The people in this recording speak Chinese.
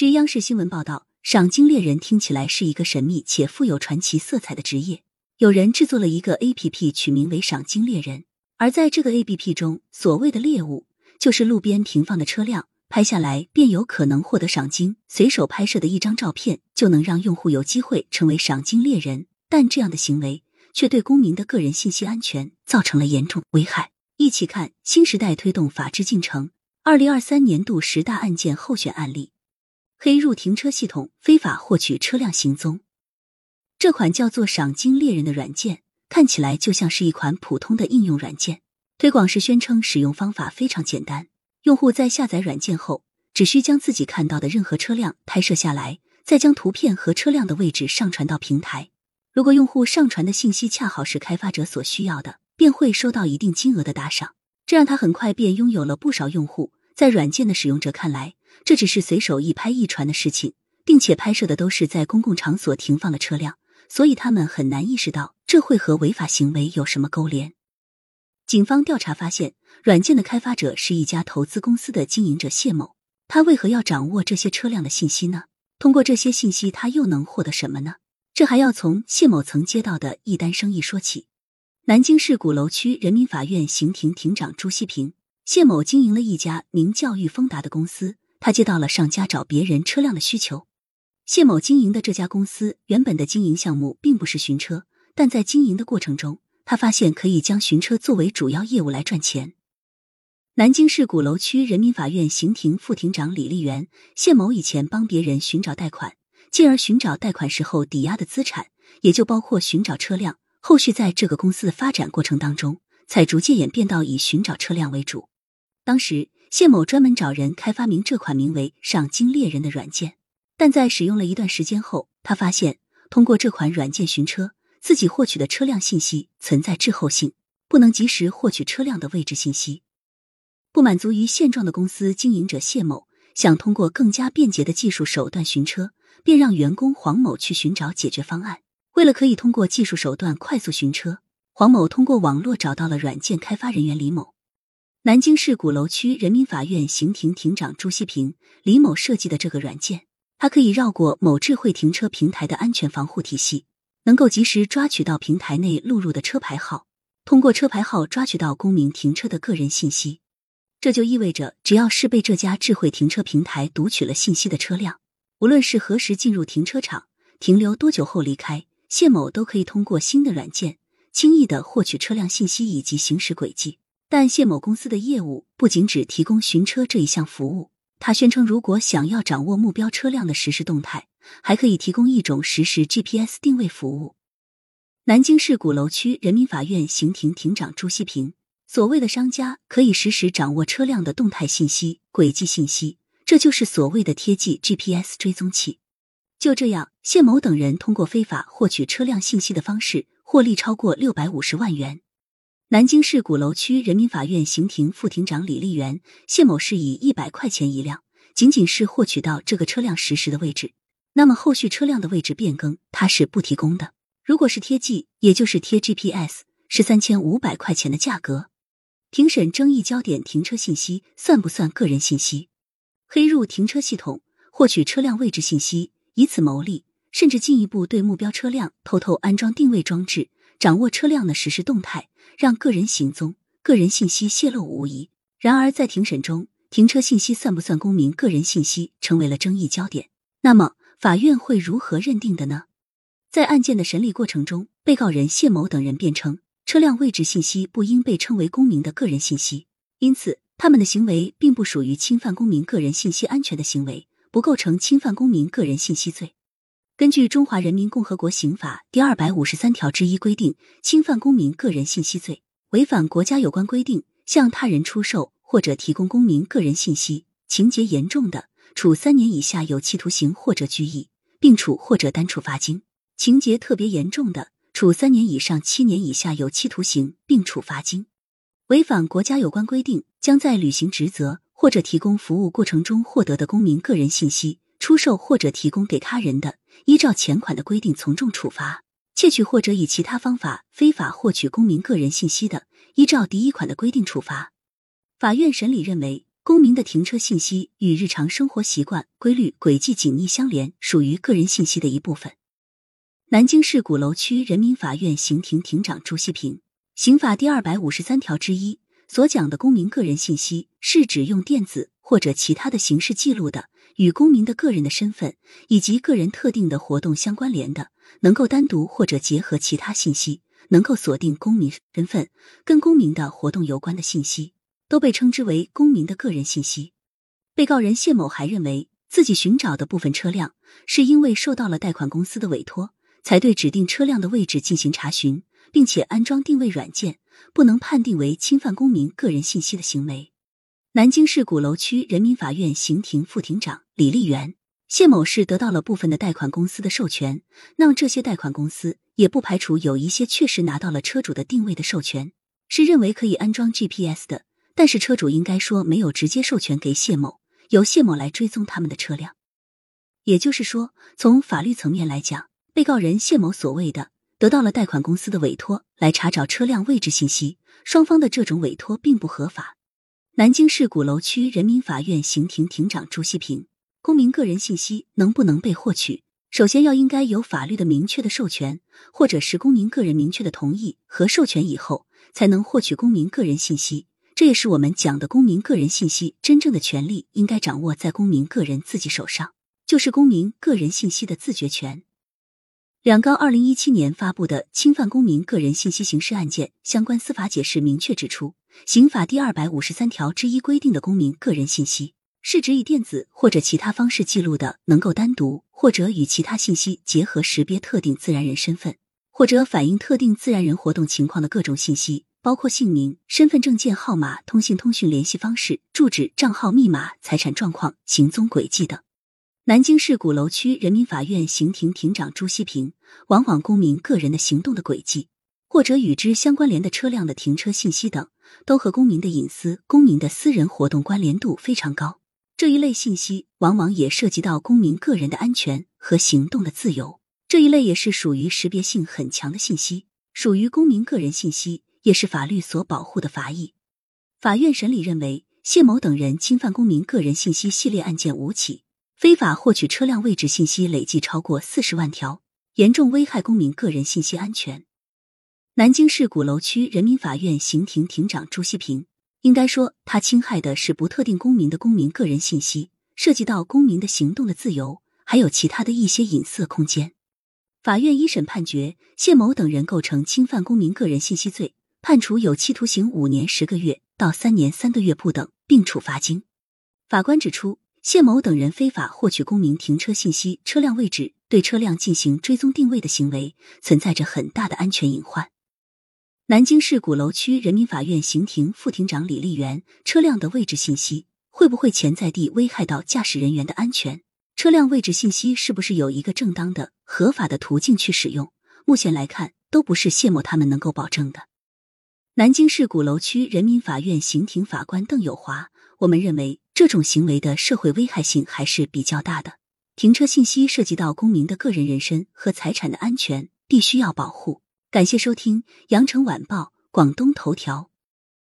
据央视新闻报道，赏金猎人听起来是一个神秘且富有传奇色彩的职业。有人制作了一个 A P P，取名为“赏金猎人”，而在这个 A P P 中，所谓的猎物就是路边停放的车辆，拍下来便有可能获得赏金。随手拍摄的一张照片就能让用户有机会成为赏金猎人，但这样的行为却对公民的个人信息安全造成了严重危害。一起看新时代推动法治进程二零二三年度十大案件候选案例。黑入停车系统非法获取车辆行踪，这款叫做“赏金猎人”的软件看起来就像是一款普通的应用软件。推广时宣称使用方法非常简单，用户在下载软件后，只需将自己看到的任何车辆拍摄下来，再将图片和车辆的位置上传到平台。如果用户上传的信息恰好是开发者所需要的，便会收到一定金额的打赏。这让他很快便拥有了不少用户。在软件的使用者看来，这只是随手一拍一传的事情，并且拍摄的都是在公共场所停放的车辆，所以他们很难意识到这会和违法行为有什么勾连。警方调查发现，软件的开发者是一家投资公司的经营者谢某。他为何要掌握这些车辆的信息呢？通过这些信息，他又能获得什么呢？这还要从谢某曾接到的一单生意说起。南京市鼓楼区人民法院刑庭庭长朱希平，谢某经营了一家名叫裕丰达的公司。他接到了上家找别人车辆的需求。谢某经营的这家公司原本的经营项目并不是寻车，但在经营的过程中，他发现可以将寻车作为主要业务来赚钱。南京市鼓楼区人民法院刑庭副庭长李丽媛，谢某以前帮别人寻找贷款，进而寻找贷款时候抵押的资产，也就包括寻找车辆。后续在这个公司的发展过程当中，才逐渐演变到以寻找车辆为主。当时。谢某专门找人开发明这款名为“赏金猎人”的软件，但在使用了一段时间后，他发现通过这款软件寻车，自己获取的车辆信息存在滞后性，不能及时获取车辆的位置信息。不满足于现状的公司经营者谢某，想通过更加便捷的技术手段寻车，便让员工黄某去寻找解决方案。为了可以通过技术手段快速寻车，黄某通过网络找到了软件开发人员李某。南京市鼓楼区人民法院刑庭庭长朱希平、李某设计的这个软件，它可以绕过某智慧停车平台的安全防护体系，能够及时抓取到平台内录入的车牌号，通过车牌号抓取到公民停车的个人信息。这就意味着，只要是被这家智慧停车平台读取了信息的车辆，无论是何时进入停车场、停留多久后离开，谢某都可以通过新的软件轻易的获取车辆信息以及行驶轨迹。但谢某公司的业务不仅只提供寻车这一项服务，他宣称，如果想要掌握目标车辆的实时动态，还可以提供一种实时 GPS 定位服务。南京市鼓楼区人民法院刑庭庭长朱希平，所谓的商家可以实时掌握车辆的动态信息、轨迹信息，这就是所谓的贴记 GPS 追踪器。就这样，谢某等人通过非法获取车辆信息的方式，获利超过六百五十万元。南京市鼓楼区人民法院刑庭副庭长李丽媛，谢某是以一百块钱一辆，仅仅是获取到这个车辆实时的位置，那么后续车辆的位置变更他是不提供的。如果是贴记，也就是贴 GPS，是三千五百块钱的价格。庭审争议焦点：停车信息算不算个人信息？黑入停车系统获取车辆位置信息，以此牟利，甚至进一步对目标车辆偷偷安装定位装置，掌握车辆的实时动态。让个人行踪、个人信息泄露无疑。然而，在庭审中，停车信息算不算公民个人信息，成为了争议焦点。那么，法院会如何认定的呢？在案件的审理过程中，被告人谢某等人辩称，车辆位置信息不应被称为公民的个人信息，因此他们的行为并不属于侵犯公民个人信息安全的行为，不构成侵犯公民个人信息罪。根据《中华人民共和国刑法》第二百五十三条之一规定，侵犯公民个人信息罪，违反国家有关规定，向他人出售或者提供公民个人信息，情节严重的，处三年以下有期徒刑或者拘役，并处或者单处罚金；情节特别严重的，处三年以上七年以下有期徒刑，并处罚金。违反国家有关规定，将在履行职责或者提供服务过程中获得的公民个人信息。出售或者提供给他人的，依照前款的规定从重处罚；窃取或者以其他方法非法获取公民个人信息的，依照第一款的规定处罚。法院审理认为，公民的停车信息与日常生活习惯、规律、轨迹紧密相连，属于个人信息的一部分。南京市鼓楼区人民法院刑庭庭长朱希平，刑法第二百五十三条之一所讲的公民个人信息，是指用电子或者其他的形式记录的，与公民的个人的身份以及个人特定的活动相关联的，能够单独或者结合其他信息，能够锁定公民身份跟公民的活动有关的信息，都被称之为公民的个人信息。被告人谢某还认为自己寻找的部分车辆，是因为受到了贷款公司的委托。才对指定车辆的位置进行查询，并且安装定位软件，不能判定为侵犯公民个人信息的行为。南京市鼓楼区人民法院刑庭副庭长李丽媛，谢某是得到了部分的贷款公司的授权，那么这些贷款公司也不排除有一些确实拿到了车主的定位的授权，是认为可以安装 GPS 的，但是车主应该说没有直接授权给谢某，由谢某来追踪他们的车辆。也就是说，从法律层面来讲。被告人谢某所谓的得到了贷款公司的委托来查找车辆位置信息，双方的这种委托并不合法。南京市鼓楼区人民法院刑庭庭长朱希平，公民个人信息能不能被获取，首先要应该有法律的明确的授权，或者是公民个人明确的同意和授权以后，才能获取公民个人信息。这也是我们讲的公民个人信息真正的权利应该掌握在公民个人自己手上，就是公民个人信息的自觉权。两高二零一七年发布的《侵犯公民个人信息刑事案件相关司法解释》明确指出，刑法第二百五十三条之一规定的公民个人信息，是指以电子或者其他方式记录的，能够单独或者与其他信息结合识别特定自然人身份，或者反映特定自然人活动情况的各种信息，包括姓名、身份证件号码、通信通讯联系方式、住址、账号、密码、财产状况、行踪轨迹等。南京市鼓楼区人民法院刑庭庭长朱希平，往往公民个人的行动的轨迹，或者与之相关联的车辆的停车信息等，都和公民的隐私、公民的私人活动关联度非常高。这一类信息往往也涉及到公民个人的安全和行动的自由。这一类也是属于识别性很强的信息，属于公民个人信息，也是法律所保护的法益。法院审理认为，谢某等人侵犯公民个人信息系列案件五起。非法获取车辆位置信息累计超过四十万条，严重危害公民个人信息安全。南京市鼓楼区人民法院刑庭庭长朱希平，应该说他侵害的是不特定公民的公民个人信息，涉及到公民的行动的自由，还有其他的一些隐私空间。法院一审判决谢某等人构成侵犯公民个人信息罪，判处有期徒刑五年十个月到三年三个月不等，并处罚金。法官指出。谢某等人非法获取公民停车信息、车辆位置，对车辆进行追踪定位的行为，存在着很大的安全隐患。南京市鼓楼区人民法院刑庭副庭长李丽媛，车辆的位置信息会不会潜在地危害到驾驶人员的安全？车辆位置信息是不是有一个正当的、合法的途径去使用？目前来看，都不是谢某他们能够保证的。南京市鼓楼区人民法院刑庭法官邓友华，我们认为。这种行为的社会危害性还是比较大的。停车信息涉及到公民的个人人身和财产的安全，必须要保护。感谢收听羊城晚报广东头条。